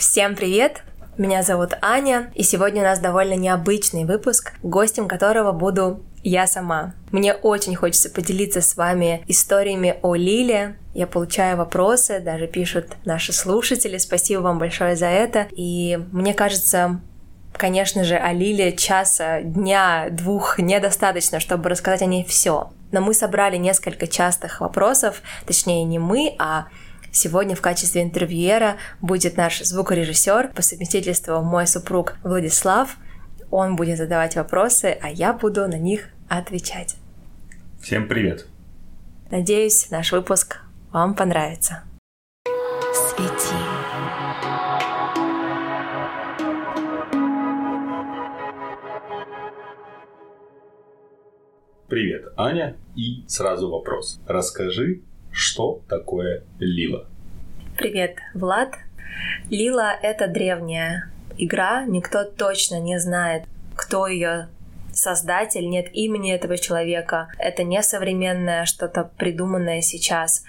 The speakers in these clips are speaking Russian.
Всем привет! Меня зовут Аня, и сегодня у нас довольно необычный выпуск, гостем которого буду я сама. Мне очень хочется поделиться с вами историями о Лиле. Я получаю вопросы, даже пишут наши слушатели. Спасибо вам большое за это. И мне кажется, конечно же, о Лиле часа, дня, двух недостаточно, чтобы рассказать о ней все. Но мы собрали несколько частых вопросов, точнее не мы, а Сегодня в качестве интервьюера будет наш звукорежиссер, по совместительству мой супруг Владислав. Он будет задавать вопросы, а я буду на них отвечать. Всем привет! Надеюсь, наш выпуск вам понравится. Свети. Привет, Аня. И сразу вопрос. Расскажи, что такое лила? Привет, Влад. Лила — это древняя игра, никто точно не знает, кто ее создатель, нет имени этого человека. Это не современное что-то придуманное сейчас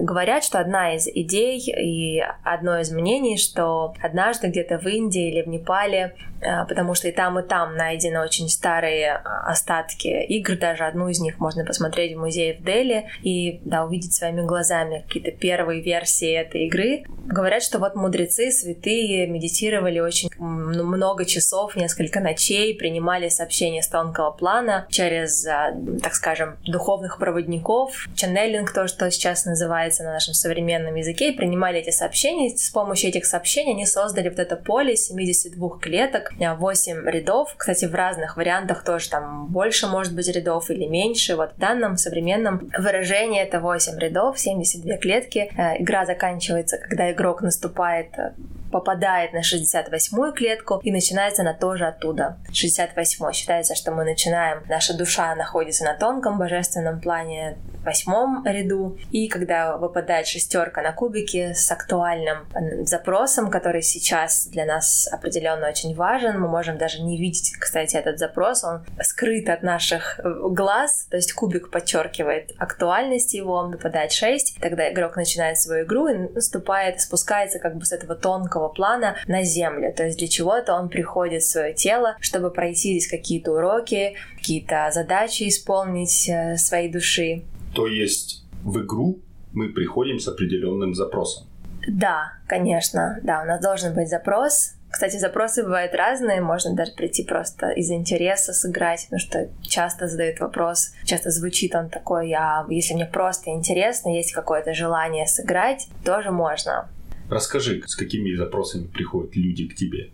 говорят, что одна из идей и одно из мнений, что однажды где-то в Индии или в Непале, э, потому что и там, и там найдены очень старые а, остатки игр, даже одну из них можно посмотреть в музее в Дели и да, увидеть своими глазами какие-то первые версии этой игры. Говорят, что вот мудрецы, святые медитировали очень много часов, несколько ночей, принимали сообщения с тонкого плана через, а, так скажем, духовных проводников, чаннелинг, то, что сейчас называется на нашем современном языке, и принимали эти сообщения. С помощью этих сообщений они создали вот это поле 72 клеток, 8 рядов. Кстати, в разных вариантах тоже там больше может быть рядов или меньше. Вот в данном современном выражении это 8 рядов, 72 клетки. Э, игра заканчивается, когда игрок наступает э, попадает на 68-ю клетку и начинается она тоже оттуда. 68 считается, что мы начинаем, наша душа находится на тонком божественном плане, восьмом ряду. И когда выпадает шестерка на кубике с актуальным запросом, который сейчас для нас определенно очень важен, мы можем даже не видеть, кстати, этот запрос, он скрыт от наших э, глаз, то есть кубик подчеркивает актуальность его, выпадает 6, тогда игрок начинает свою игру и наступает, спускается как бы с этого тонкого плана на землю, то есть для чего-то он приходит в свое тело, чтобы пройти здесь какие-то уроки, какие-то задачи исполнить э, своей души. То есть в игру мы приходим с определенным запросом. Да, конечно, да, у нас должен быть запрос. Кстати, запросы бывают разные, можно даже прийти просто из интереса сыграть, потому что часто задают вопрос, часто звучит он такой, а если мне просто интересно, есть какое-то желание сыграть, тоже можно. Расскажи, с какими запросами приходят люди к тебе?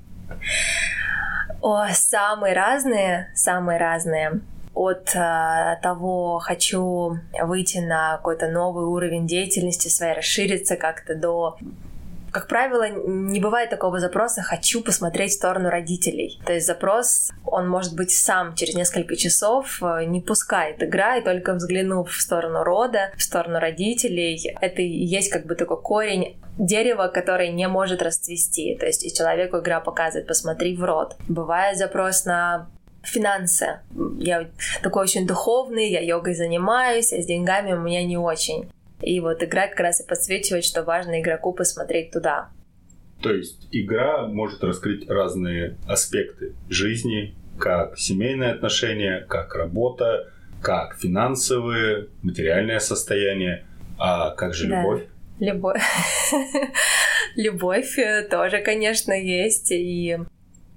О, самые разные, самые разные от э, того, хочу выйти на какой-то новый уровень деятельности своей, расшириться как-то до как правило, не бывает такого запроса «хочу посмотреть в сторону родителей». То есть запрос, он может быть сам через несколько часов э, не пускает игра, и только взглянув в сторону рода, в сторону родителей, это и есть как бы такой корень дерева, которое не может расцвести. То есть и человеку игра показывает «посмотри в рот». Бывает запрос на финансы. Я такой очень духовный, я йогой занимаюсь, а с деньгами у меня не очень. И вот игра как раз и подсвечивает, что важно игроку посмотреть туда. То есть игра может раскрыть разные аспекты жизни, как семейные отношения, как работа, как финансовые, материальное состояние, а как же да. любовь? Любовь. Любовь тоже, конечно, есть. И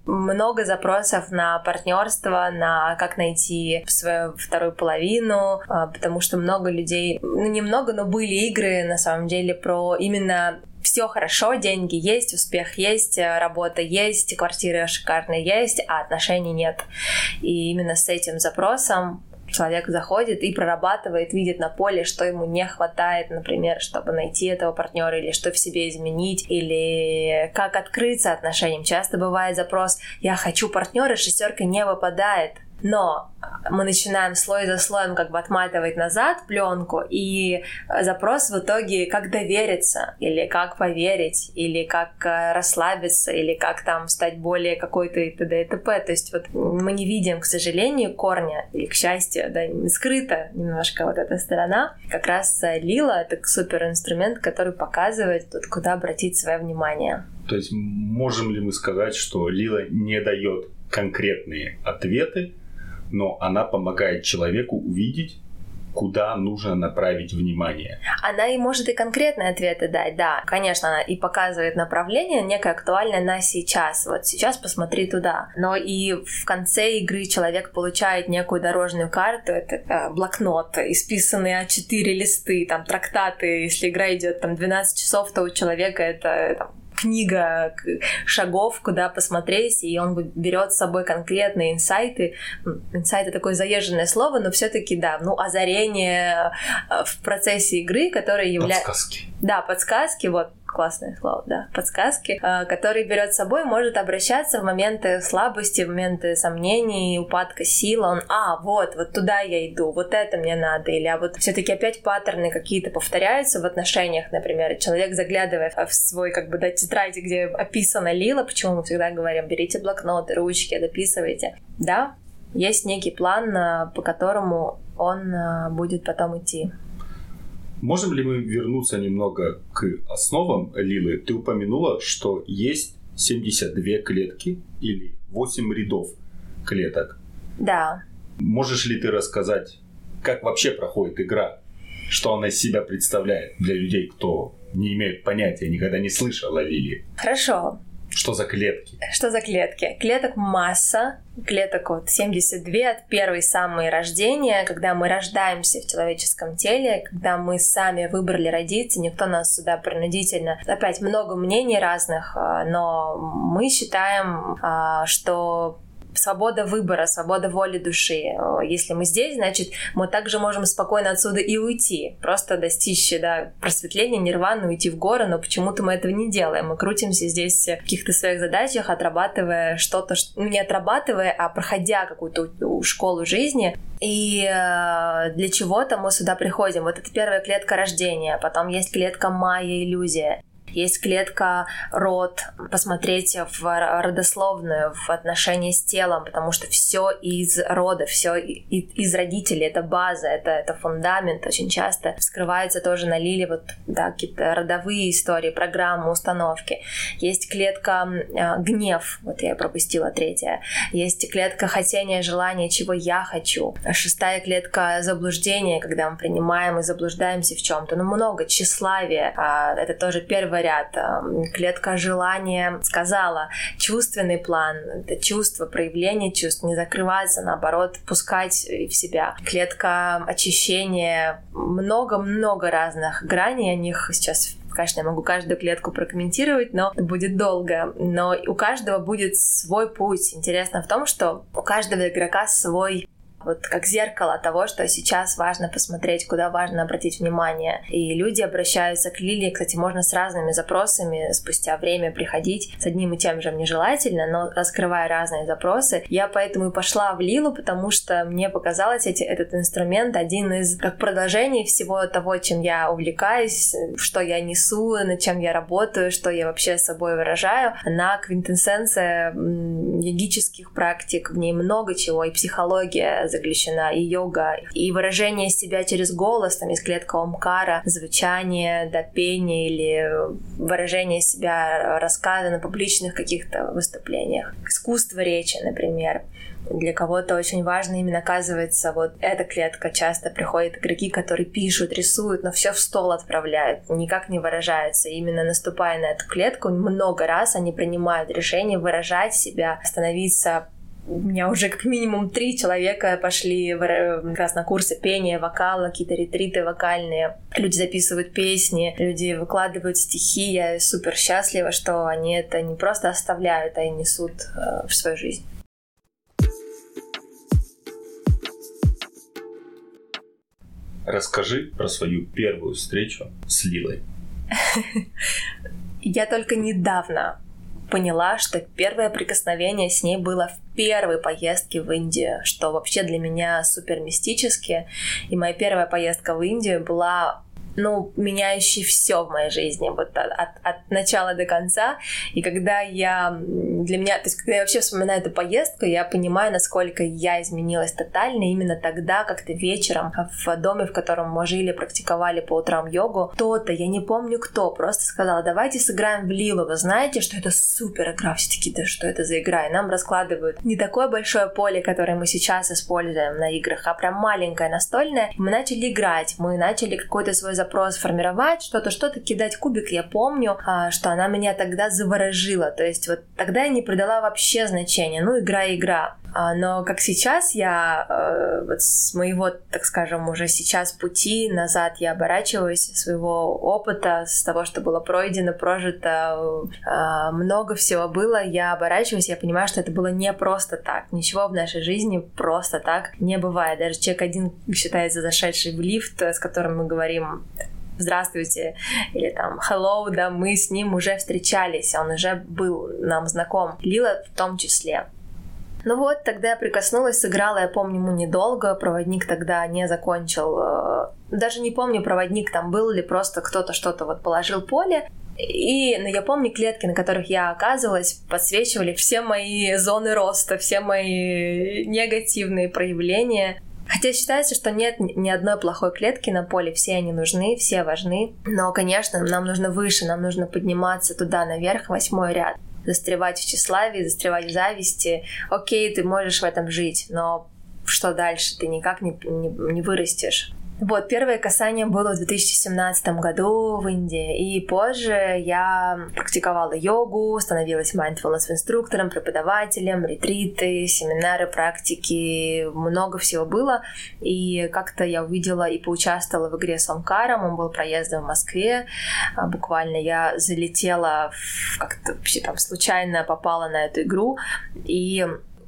много запросов на партнерство, на как найти свою вторую половину, а, потому что много людей, ну немного, но были игры на самом деле про именно все хорошо, деньги есть, успех есть, работа есть, квартира шикарная есть, а отношений нет. И именно с этим запросом человек заходит и прорабатывает, видит на поле, что ему не хватает, например, чтобы найти этого партнера, или что в себе изменить, или как открыться отношениям. Часто бывает запрос «я хочу партнера», шестерка не выпадает. Но мы начинаем слой за слоем как бы отматывать назад пленку, и запрос в итоге как довериться, или как поверить, или как э, расслабиться, или как там стать более какой-то и т.д. и т.п. То есть вот мы не видим, к сожалению, корня, или к счастью, да, скрыта немножко вот эта сторона. Как раз э, Лила — это супер инструмент, который показывает, тут, куда обратить свое внимание. То есть можем ли мы сказать, что Лила не дает конкретные ответы, но она помогает человеку увидеть, куда нужно направить внимание. Она и может и конкретные ответы дать, да. Конечно, она и показывает направление, некое актуальное на сейчас. Вот сейчас посмотри туда. Но и в конце игры человек получает некую дорожную карту, это э, блокнот, исписанный А4 листы, там трактаты. Если игра идет там 12 часов, то у человека это там, книга шагов, куда посмотреть, и он берет с собой конкретные инсайты. Инсайты такое заезженное слово, но все-таки да, ну озарение э, в процессе игры, которое является... Подсказки. Да, подсказки, вот классное слово, да, подсказки, э, который берет с собой, может обращаться в моменты слабости, в моменты сомнений, упадка сил. Он, а, вот, вот туда я иду, вот это мне надо. Или а вот все-таки опять паттерны какие-то повторяются в отношениях, например. Человек, заглядывая в свой, как бы, да, тетради, где описана лила, почему мы всегда говорим, берите блокноты, ручки, дописывайте. Да, есть некий план, э, по которому он э, будет потом идти. Можем ли мы вернуться немного к основам Лилы? Ты упомянула, что есть 72 клетки или 8 рядов клеток. Да. Можешь ли ты рассказать, как вообще проходит игра? Что она из себя представляет для людей, кто не имеет понятия, никогда не слышал о Лиле? Хорошо. Что за клетки? Что за клетки? Клеток масса, клеток вот 72 от первой самой рождения, когда мы рождаемся в человеческом теле, когда мы сами выбрали родиться, никто нас сюда принудительно... Опять много мнений разных, а, но мы считаем, а, что свобода выбора, свобода воли души. Если мы здесь, значит, мы также можем спокойно отсюда и уйти. Просто достичь да, просветления, нирваны, уйти в горы, но почему-то мы этого не делаем. Мы крутимся здесь в каких-то своих задачах, отрабатывая что-то, ну, не отрабатывая, а проходя какую-то школу жизни. И э, для чего-то мы сюда приходим. Вот это первая клетка рождения, потом есть клетка майя, иллюзия. Есть клетка род, посмотреть в родословную, в отношении с телом, потому что все из рода, все из родителей, это база, это, это фундамент. Очень часто вскрывается тоже на Лиле вот да, какие-то родовые истории, программы, установки. Есть клетка э, гнев, вот я пропустила третья. Есть клетка хотения, желания, чего я хочу. Шестая клетка заблуждения, когда мы принимаем и заблуждаемся в чем-то. Ну, много. Тщеславие. А, это тоже первая говорят, клетка желания сказала, чувственный план, это чувство, проявление чувств, не закрываться, наоборот, пускать в себя. Клетка очищения, много-много разных граней, о них сейчас Конечно, я могу каждую клетку прокомментировать, но будет долго. Но у каждого будет свой путь. Интересно в том, что у каждого игрока свой вот как зеркало того, что сейчас важно посмотреть, куда важно обратить внимание. И люди обращаются к Лилии, кстати, можно с разными запросами спустя время приходить с одним и тем же нежелательно, но раскрывая разные запросы. Я поэтому и пошла в Лилу, потому что мне показалось эти, этот инструмент один из как продолжений всего того, чем я увлекаюсь, что я несу, над чем я работаю, что я вообще собой выражаю. Она квинтэссенция йогических практик, в ней много чего, и психология заключена, и йога, и выражение себя через голос, там есть клетка омкара, звучание, да, пение или выражение себя рассказа на публичных каких-то выступлениях. Искусство речи, например. Для кого-то очень важно именно оказывается вот эта клетка. Часто приходят игроки, которые пишут, рисуют, но все в стол отправляют, никак не выражаются. И именно наступая на эту клетку, много раз они принимают решение выражать себя, становиться у меня уже как минимум три человека пошли как раз на курсы пения, вокала, какие-то ретриты вокальные. Люди записывают песни, люди выкладывают стихи. Я супер счастлива, что они это не просто оставляют, а и несут э, в свою жизнь. Расскажи про свою первую встречу с Лилой. Я только недавно поняла, что первое прикосновение с ней было в первой поездке в Индию, что вообще для меня супер мистически. И моя первая поездка в Индию была ну, меняющий все в моей жизни, вот от, от, от начала до конца. И когда я, для меня, то есть когда я вообще вспоминаю эту поездку, я понимаю, насколько я изменилась тотально именно тогда, как-то вечером в доме, в котором мы жили, практиковали по утрам йогу, кто-то, я не помню кто, просто сказала, давайте сыграем в Лилу, вы знаете, что это супер игра, все таки да что это за игра, и нам раскладывают не такое большое поле, которое мы сейчас используем на играх, а прям маленькое настольное, мы начали играть, мы начали какой-то свой запрос формировать, что-то, что-то кидать кубик. Я помню, а, что она меня тогда заворожила. То есть вот тогда я не придала вообще значения. Ну, игра игра. А, но как сейчас я э, вот с моего, так скажем, уже сейчас пути назад я оборачиваюсь своего опыта, с того, что было пройдено, прожито, много всего было, я оборачиваюсь, я понимаю, что это было не просто так. Ничего в нашей жизни просто так не бывает. Даже человек один считается зашедший в лифт, с которым мы говорим здравствуйте, или там hello, да, мы с ним уже встречались, он уже был нам знаком. Лила в том числе. Ну вот, тогда я прикоснулась, сыграла, я помню, ему недолго, проводник тогда не закончил, э, даже не помню, проводник там был или просто кто-то что-то вот положил поле, и ну, я помню клетки, на которых я оказывалась, подсвечивали все мои зоны роста, все мои негативные проявления. Хотя считается, что нет ни одной плохой клетки на поле, все они нужны, все важны. Но, конечно, нам нужно выше, нам нужно подниматься туда наверх, восьмой ряд застревать в тщеславии, застревать в зависти. Окей, ты можешь в этом жить, но что дальше? Ты никак не, не, не вырастешь. Вот, первое касание было в 2017 году в Индии, и позже я практиковала йогу, становилась mindfulness инструктором, преподавателем, ретриты, семинары, практики, много всего было, и как-то я увидела и поучаствовала в игре с Омкаром, он был проездом в Москве, а, буквально я залетела, как-то вообще там случайно попала на эту игру, и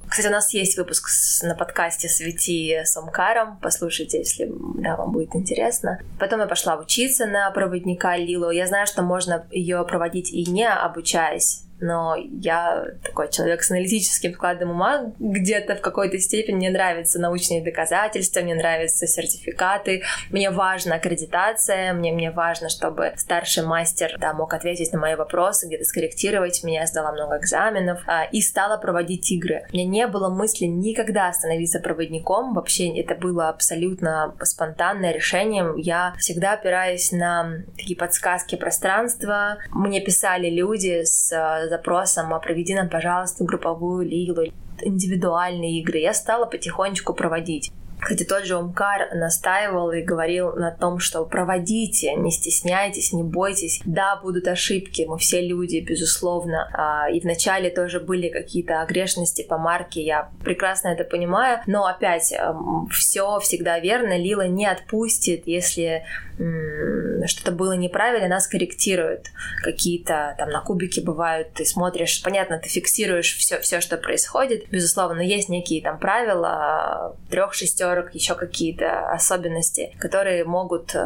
кстати, у нас есть выпуск на подкасте «Свети с Омкаром». Послушайте, если да, вам будет интересно. Потом я пошла учиться на проводника Лилу. Я знаю, что можно ее проводить и не обучаясь но я такой человек с аналитическим вкладом ума, где-то в какой-то степени мне нравятся научные доказательства, мне нравятся сертификаты, мне важна аккредитация, мне, мне важно, чтобы старший мастер да, мог ответить на мои вопросы, где-то скорректировать меня, я сдала много экзаменов а, и стала проводить игры. У меня не было мысли никогда становиться проводником, вообще это было абсолютно спонтанное решение. Я всегда опираюсь на такие подсказки пространства. Мне писали люди с запросом «А проведи нам, пожалуйста, групповую лигу, индивидуальные игры. Я стала потихонечку проводить. Кстати, тот же Омкар настаивал и говорил на том, что проводите, не стесняйтесь, не бойтесь. Да, будут ошибки, мы все люди, безусловно. А, и вначале тоже были какие-то огрешности по марке, я прекрасно это понимаю. Но опять, эм, все всегда верно, Лила не отпустит, если что-то было неправильно, нас корректируют. Какие-то там на кубике бывают, ты смотришь, понятно, ты фиксируешь все, все, что происходит. Безусловно, но есть некие там правила, трех шестерок, еще какие-то особенности, которые могут э,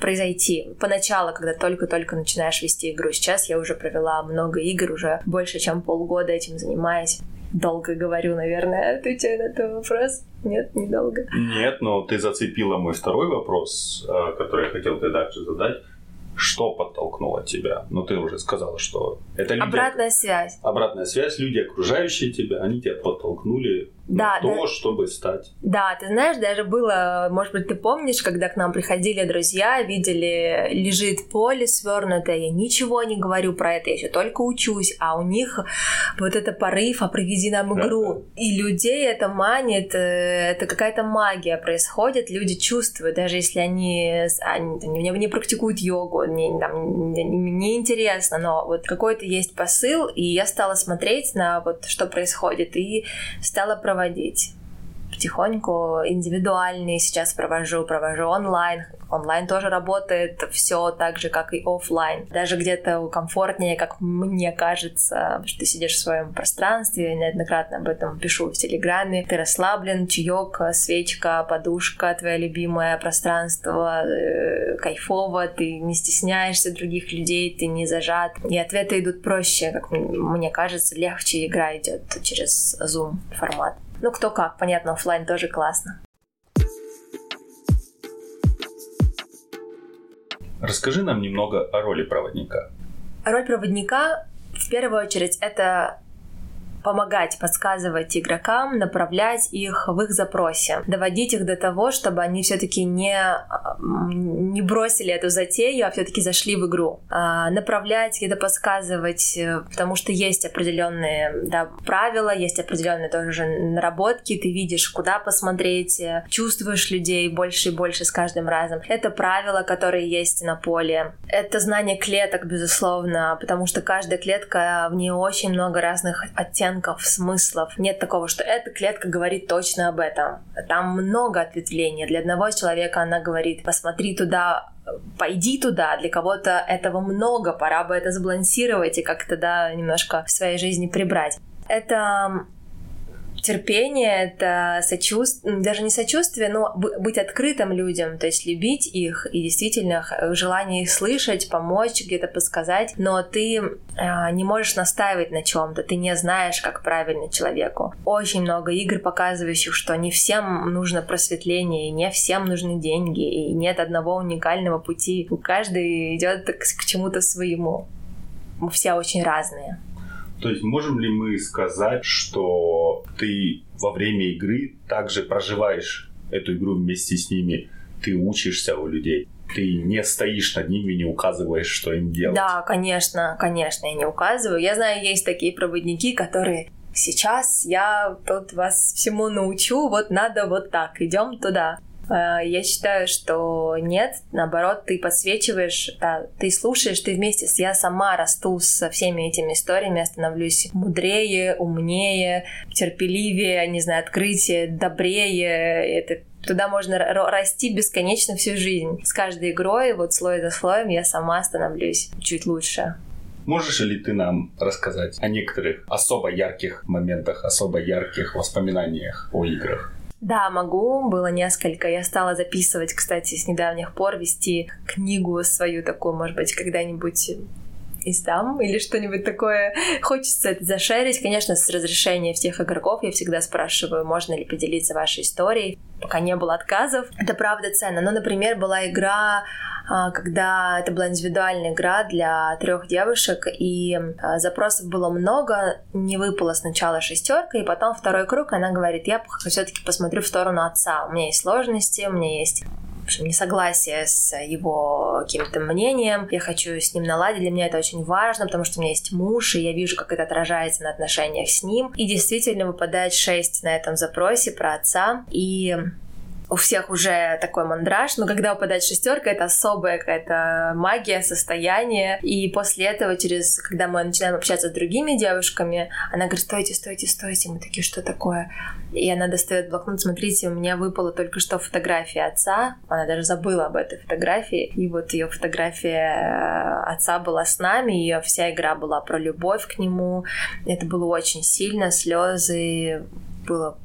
произойти. Поначалу, когда только-только начинаешь вести игру. Сейчас я уже провела много игр, уже больше, чем полгода этим занимаюсь долго говорю, наверное, отвечаю на этот вопрос. Нет, недолго. Нет, но ты зацепила мой второй вопрос, э, который я хотел тебе дальше задать. Что подтолкнуло тебя? Ну, ты уже сказала, что это люди... Обратная связь. Обратная связь, люди, окружающие тебя, они тебя подтолкнули да, то, да. чтобы стать. Да, ты знаешь, даже было, может быть, ты помнишь, когда к нам приходили друзья, видели, лежит поле свернутое, я ничего не говорю про это, я еще только учусь, а у них вот это порыв, а проведи нам игру. Да, да. И людей это манит, э, это какая-то магия происходит, люди чувствуют, даже если они, они не, не практикуют йогу, не, там, не, не интересно, но вот какой-то есть посыл, и я стала смотреть на вот что происходит, и стала проводить проводить. потихоньку индивидуальные сейчас провожу, провожу онлайн. Онлайн тоже работает все так же, как и офлайн. Даже где-то комфортнее, как мне кажется, что ты сидишь в своем пространстве, я неоднократно об этом пишу в Телеграме. Ты расслаблен, чаек, свечка, подушка, твое любимое пространство, э, кайфово, ты не стесняешься других людей, ты не зажат. И ответы идут проще, как мне кажется, легче игра идет через Zoom формат. Ну, кто как, понятно, офлайн тоже классно. Расскажи нам немного о роли проводника. Роль проводника в первую очередь это помогать, подсказывать игрокам, направлять их в их запросе, доводить их до того, чтобы они все-таки не, не бросили эту затею, а все-таки зашли в игру. А, направлять, где-то подсказывать, э, потому что есть определенные да, правила, есть определенные тоже наработки, ты видишь, куда посмотреть, э, чувствуешь людей больше и больше с каждым разом. Это правила, которые есть на поле. Это знание клеток, безусловно, потому что каждая клетка, в ней очень много разных оттенков оттенков, смыслов. Нет такого, что эта клетка говорит точно об этом. Там много ответвлений. Для одного человека она говорит, посмотри туда, пойди туда, для кого-то этого много, пора бы это сбалансировать и как-то, да, немножко в своей жизни прибрать. Это терпение, это сочувствие, даже не сочувствие, но быть открытым людям, то есть любить их и действительно желание их слышать, помочь, где-то подсказать, но ты э, не можешь настаивать на чем-то, ты не знаешь, как правильно человеку. Очень много игр, показывающих, что не всем нужно просветление, и не всем нужны деньги, и нет одного уникального пути. Каждый идет к, к чему-то своему. Мы все очень разные. То есть можем ли мы сказать, что ты во время игры также проживаешь эту игру вместе с ними, ты учишься у людей? ты не стоишь над ними, не указываешь, что им делать. Да, конечно, конечно, я не указываю. Я знаю, есть такие проводники, которые сейчас я тут вас всему научу, вот надо вот так, идем туда. Э, я считаю, что нет, наоборот, ты подсвечиваешь, да, ты слушаешь, ты вместе с я сама расту со всеми этими историями, я становлюсь мудрее, умнее, терпеливее, не знаю, открытие, добрее. Это туда можно расти бесконечно всю жизнь. С каждой игрой, вот слой за слоем, я сама становлюсь чуть лучше. Можешь ли ты нам рассказать о некоторых особо ярких моментах, особо ярких воспоминаниях о играх? Да, могу. Было несколько. Я стала записывать, кстати, с недавних пор, вести книгу свою такую, может быть, когда-нибудь издам или что-нибудь такое. Хочется это зашерить. Конечно, с разрешения всех игроков я всегда спрашиваю, можно ли поделиться вашей историей. Пока не было отказов. Это правда ценно. Ну, например, была игра а, когда это была индивидуальная игра для трех девушек, и а, запросов было много, не выпала сначала шестерка, и потом второй круг, она говорит, я все-таки посмотрю в сторону отца, у меня есть сложности, у меня есть общем, несогласие с его каким-то мнением. Я хочу с ним наладить. Для меня это очень важно, потому что у меня есть муж, и я вижу, как это отражается на отношениях с ним. И действительно выпадает 6 на этом запросе про отца. И у всех уже такой мандраж, но когда выпадает шестерка, это особая какая-то магия, состояние. И после этого, через, когда мы начинаем общаться с другими девушками, она говорит, стойте, стойте, стойте. Мы такие, что такое? И она достает блокнот, смотрите, у меня выпала только что фотография отца. Она даже забыла об этой фотографии. И вот ее фотография э, отца была с нами, ее вся игра была про любовь к нему. Это было очень сильно, слезы, было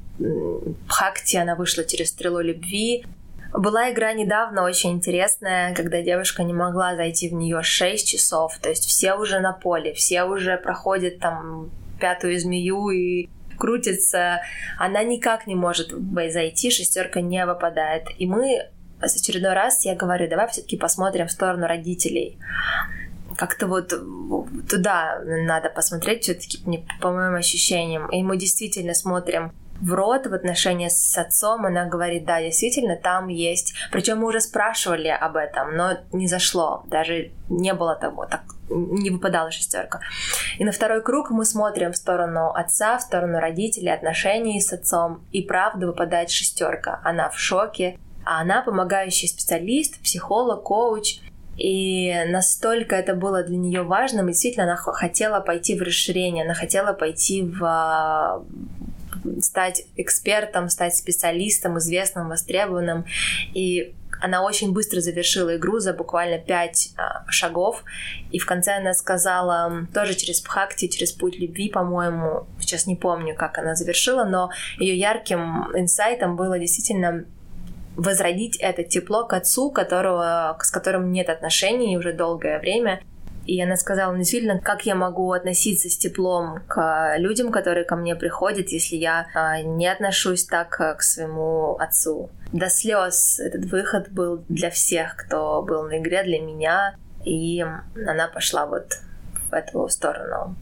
Бхакти, она вышла через стрелу любви. Была игра недавно очень интересная, когда девушка не могла зайти в нее 6 часов, то есть все уже на поле, все уже проходят там пятую змею и крутится, она никак не может зайти, шестерка не выпадает. И мы с очередной раз я говорю, давай все-таки посмотрим в сторону родителей. Как-то вот туда надо посмотреть все-таки, по моим ощущениям. И мы действительно смотрим в рот в отношении с отцом, она говорит, да, действительно, там есть. Причем мы уже спрашивали об этом, но не зашло, даже не было того, так не выпадала шестерка. И на второй круг мы смотрим в сторону отца, в сторону родителей, отношений с отцом, и правда выпадает шестерка. Она в шоке, а она помогающий специалист, психолог, коуч, и настолько это было для нее важным, и действительно она хотела пойти в расширение, она хотела пойти в стать экспертом, стать специалистом, известным, востребованным. И она очень быстро завершила игру за буквально пять а, шагов. И в конце она сказала, тоже через Бхакти, через путь любви, по-моему, сейчас не помню, как она завершила, но ее ярким инсайтом было действительно возродить это тепло к отцу, которого, с которым нет отношений уже долгое время. И она сказала, действительно, как я могу относиться с теплом к людям, которые ко мне приходят, если я а, не отношусь так э, к своему отцу. До слез этот выход был для всех, кто был на игре, для меня. И она пошла вот в эту сторону.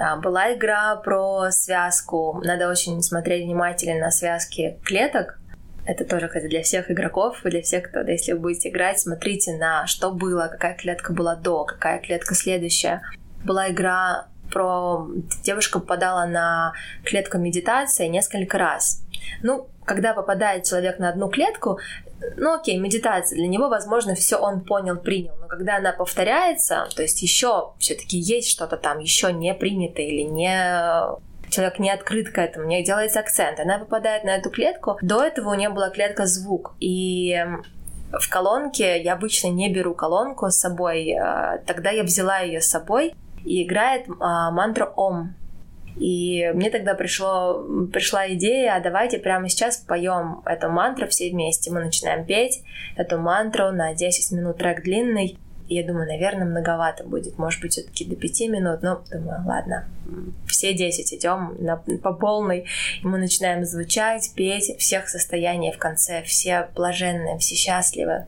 А, была игра про связку. Надо очень смотреть внимательно на связки клеток, это тоже, кстати, для всех игроков для всех, кто, да, если вы будете играть, смотрите на что было, какая клетка была до, какая клетка следующая. Была игра про... Девушка попадала на клетку медитации несколько раз. Ну, когда попадает человек на одну клетку, ну окей, медитация, для него, возможно, все он понял, принял. Но когда она повторяется, то есть еще все-таки есть что-то там еще не принято или не человек не открыт к этому, не делается акцент. Она попадает на эту клетку. До этого у нее была клетка звук. И в колонке я обычно не беру колонку с собой. А, тогда я взяла ее с собой и играет а, мантру Ом. И мне тогда пришло, пришла идея, а давайте прямо сейчас поем эту мантру все вместе. Мы начинаем петь эту мантру на 10 минут, трек длинный. Я думаю, наверное, многовато будет. Может быть, все-таки до пяти минут. Но думаю, ладно, все десять идем на, по полной. И мы начинаем звучать, петь, всех состояний в конце, все блаженные, все счастливы.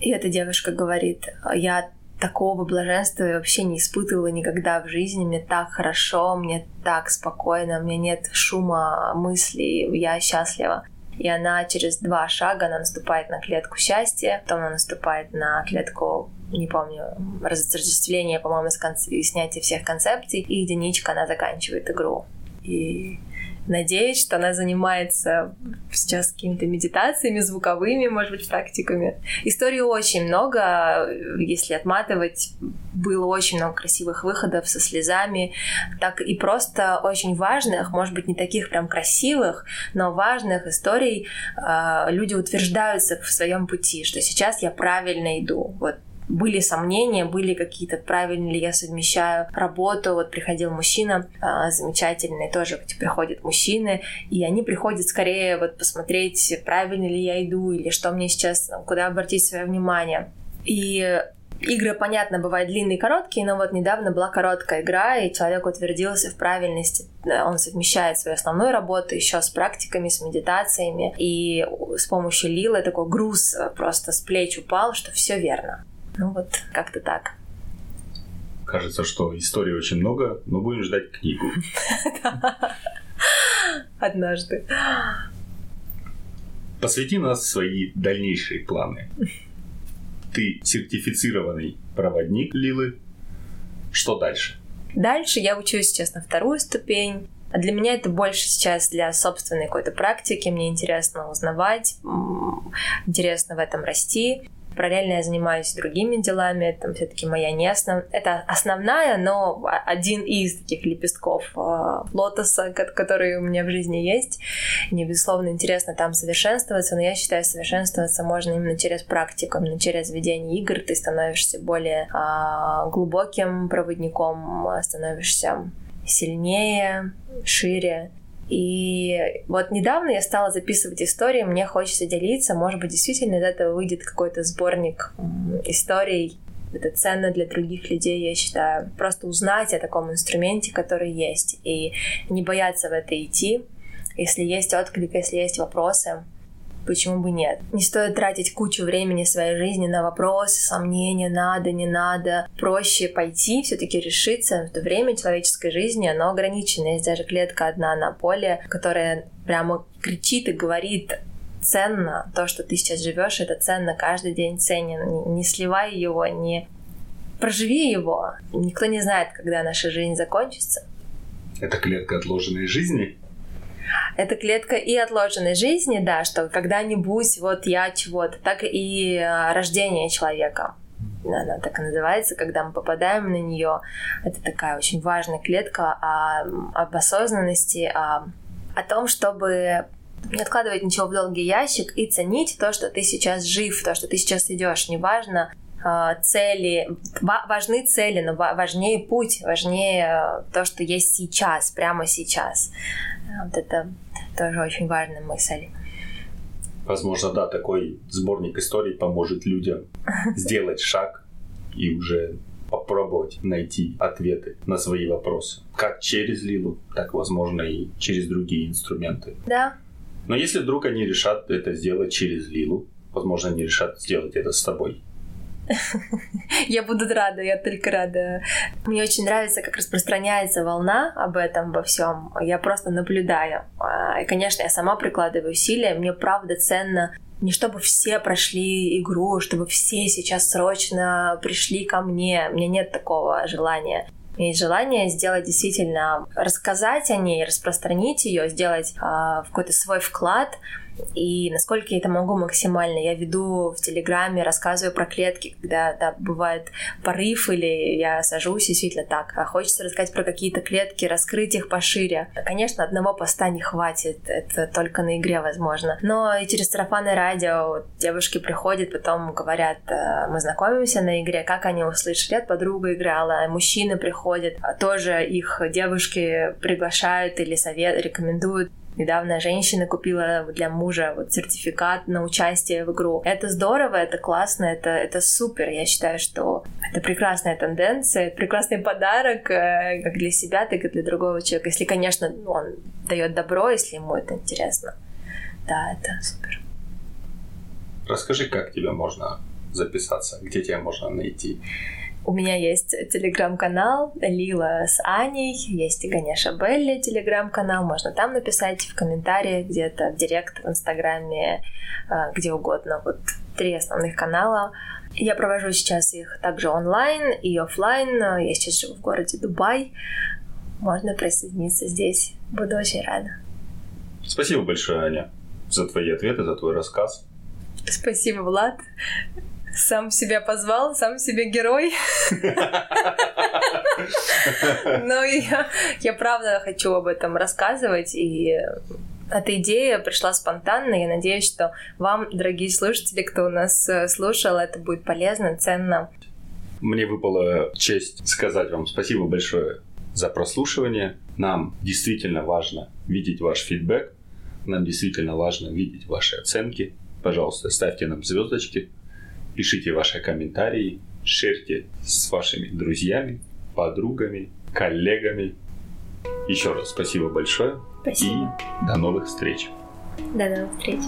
И эта девушка говорит, я такого блаженства я вообще не испытывала никогда в жизни. Мне так хорошо, мне так спокойно, у меня нет шума мыслей, я счастлива. И она через два шага она наступает на клетку счастья, потом она наступает на клетку не помню, разотождествление, по-моему, с конц... и снятие всех концепций, и единичка, она заканчивает игру. И надеюсь, что она занимается сейчас какими-то медитациями звуковыми, может быть, практиками. Истории очень много, если отматывать, было очень много красивых выходов со слезами, так и просто очень важных, может быть, не таких прям красивых, но важных историй э, люди утверждаются в своем пути, что сейчас я правильно иду. Вот были сомнения, были какие-то, правильно ли я совмещаю работу. Вот приходил мужчина а, замечательный, тоже приходят мужчины, и они приходят скорее вот посмотреть, правильно ли я иду, или что мне сейчас, куда обратить свое внимание. И Игры, понятно, бывают длинные и короткие, но вот недавно была короткая игра, и человек утвердился в правильности. Он совмещает свою основную работу еще с практиками, с медитациями, и с помощью лилы такой груз просто с плеч упал, что все верно. Ну вот, как-то так. Кажется, что истории очень много, но будем ждать книгу. Однажды. Посвяти нас свои дальнейшие планы. Ты сертифицированный проводник Лилы. Что дальше? Дальше я учусь сейчас на вторую ступень. А для меня это больше сейчас для собственной какой-то практики. Мне интересно узнавать, интересно в этом расти. Параллельно я занимаюсь другими делами, это все-таки моя не основ... Это основная, но один из таких лепестков э, лотоса, который у меня в жизни есть. Мне, безусловно, интересно там совершенствоваться, но я считаю, совершенствоваться можно именно через практику, именно через ведение игр. Ты становишься более э, глубоким проводником, становишься сильнее, шире. И вот недавно я стала записывать истории, мне хочется делиться, может быть, действительно из этого выйдет какой-то сборник историй. Это ценно для других людей, я считаю. Просто узнать о таком инструменте, который есть, и не бояться в это идти. Если есть отклик, если есть вопросы, почему бы нет? Не стоит тратить кучу времени своей жизни на вопросы, сомнения, надо, не надо. Проще пойти, все-таки решиться. Это время человеческой жизни, оно ограничено. Есть даже клетка одна на поле, которая прямо кричит и говорит ценно. То, что ты сейчас живешь, это ценно, каждый день ценен. Не, не сливай его, не проживи его. Никто не знает, когда наша жизнь закончится. Это клетка отложенной жизни? Это клетка и отложенной жизни, да, что когда-нибудь вот я чего-то, так и а, рождение человека. Она так и называется, когда мы попадаем на нее. Это такая очень важная клетка о, об осознанности, о о том, чтобы не откладывать ничего в долгий ящик и ценить то, что ты сейчас жив, то, что ты сейчас идешь. Неважно, а, цели, важны цели, но важнее путь, важнее то, что есть сейчас, прямо сейчас. Вот это тоже очень важная мысль. Возможно, да, такой сборник историй поможет людям сделать шаг и уже попробовать найти ответы на свои вопросы. Как через Лилу, так, возможно, и через другие инструменты. Да. Но если вдруг они решат это сделать через Лилу, возможно, они решат сделать это с тобой. Я буду рада, я только рада. Мне очень нравится, как распространяется волна об этом во всем. Я просто наблюдаю. А, и, конечно, я сама прикладываю усилия. Мне правда ценно не чтобы все прошли игру, чтобы все сейчас срочно пришли ко мне. У меня нет такого желания. У меня есть желание сделать действительно, рассказать о ней, распространить ее, сделать э, какой-то свой вклад и насколько я это могу максимально. Я веду в Телеграме, рассказываю про клетки, когда да, бывает порыв или я сажусь действительно так. А хочется рассказать про какие-то клетки, раскрыть их пошире. Конечно, одного поста не хватит, это только на игре возможно. Но и через сарафанное радио девушки приходят, потом говорят, «Э, мы знакомимся на игре, как они услышали, от подруга играла, мужчины приходят, тоже их девушки приглашают или совет рекомендуют Недавно женщина купила для мужа вот сертификат на участие в игру. Это здорово, это классно, это, это супер. Я считаю, что это прекрасная тенденция, прекрасный подарок э, как для себя, так и для другого человека. Если, конечно, он дает добро, если ему это интересно. Да, это супер. Расскажи, как тебе можно записаться, где тебя можно найти? У меня есть телеграм-канал Лила с Аней, есть и Ганяша Белли телеграм-канал, можно там написать в комментариях где-то, в директ, в инстаграме, а, где угодно. Вот три основных канала. Я провожу сейчас их также онлайн и офлайн. Я сейчас живу в городе Дубай. Можно присоединиться здесь. Буду очень рада. Спасибо большое, Аня, за твои ответы, за твой рассказ. Спасибо, Влад сам себя позвал, сам себе герой. Но я, я правда хочу об этом рассказывать, и эта идея пришла спонтанно. Я надеюсь, что вам, дорогие слушатели, кто у нас э, слушал, это будет полезно, ценно. Мне выпала честь сказать вам спасибо большое за прослушивание. Нам действительно важно видеть ваш фидбэк. Нам действительно важно видеть ваши оценки. Пожалуйста, ставьте нам звездочки, Пишите ваши комментарии, шерьте с вашими друзьями, подругами, коллегами. Еще раз спасибо большое. Спасибо. И до новых встреч. До новых встреч.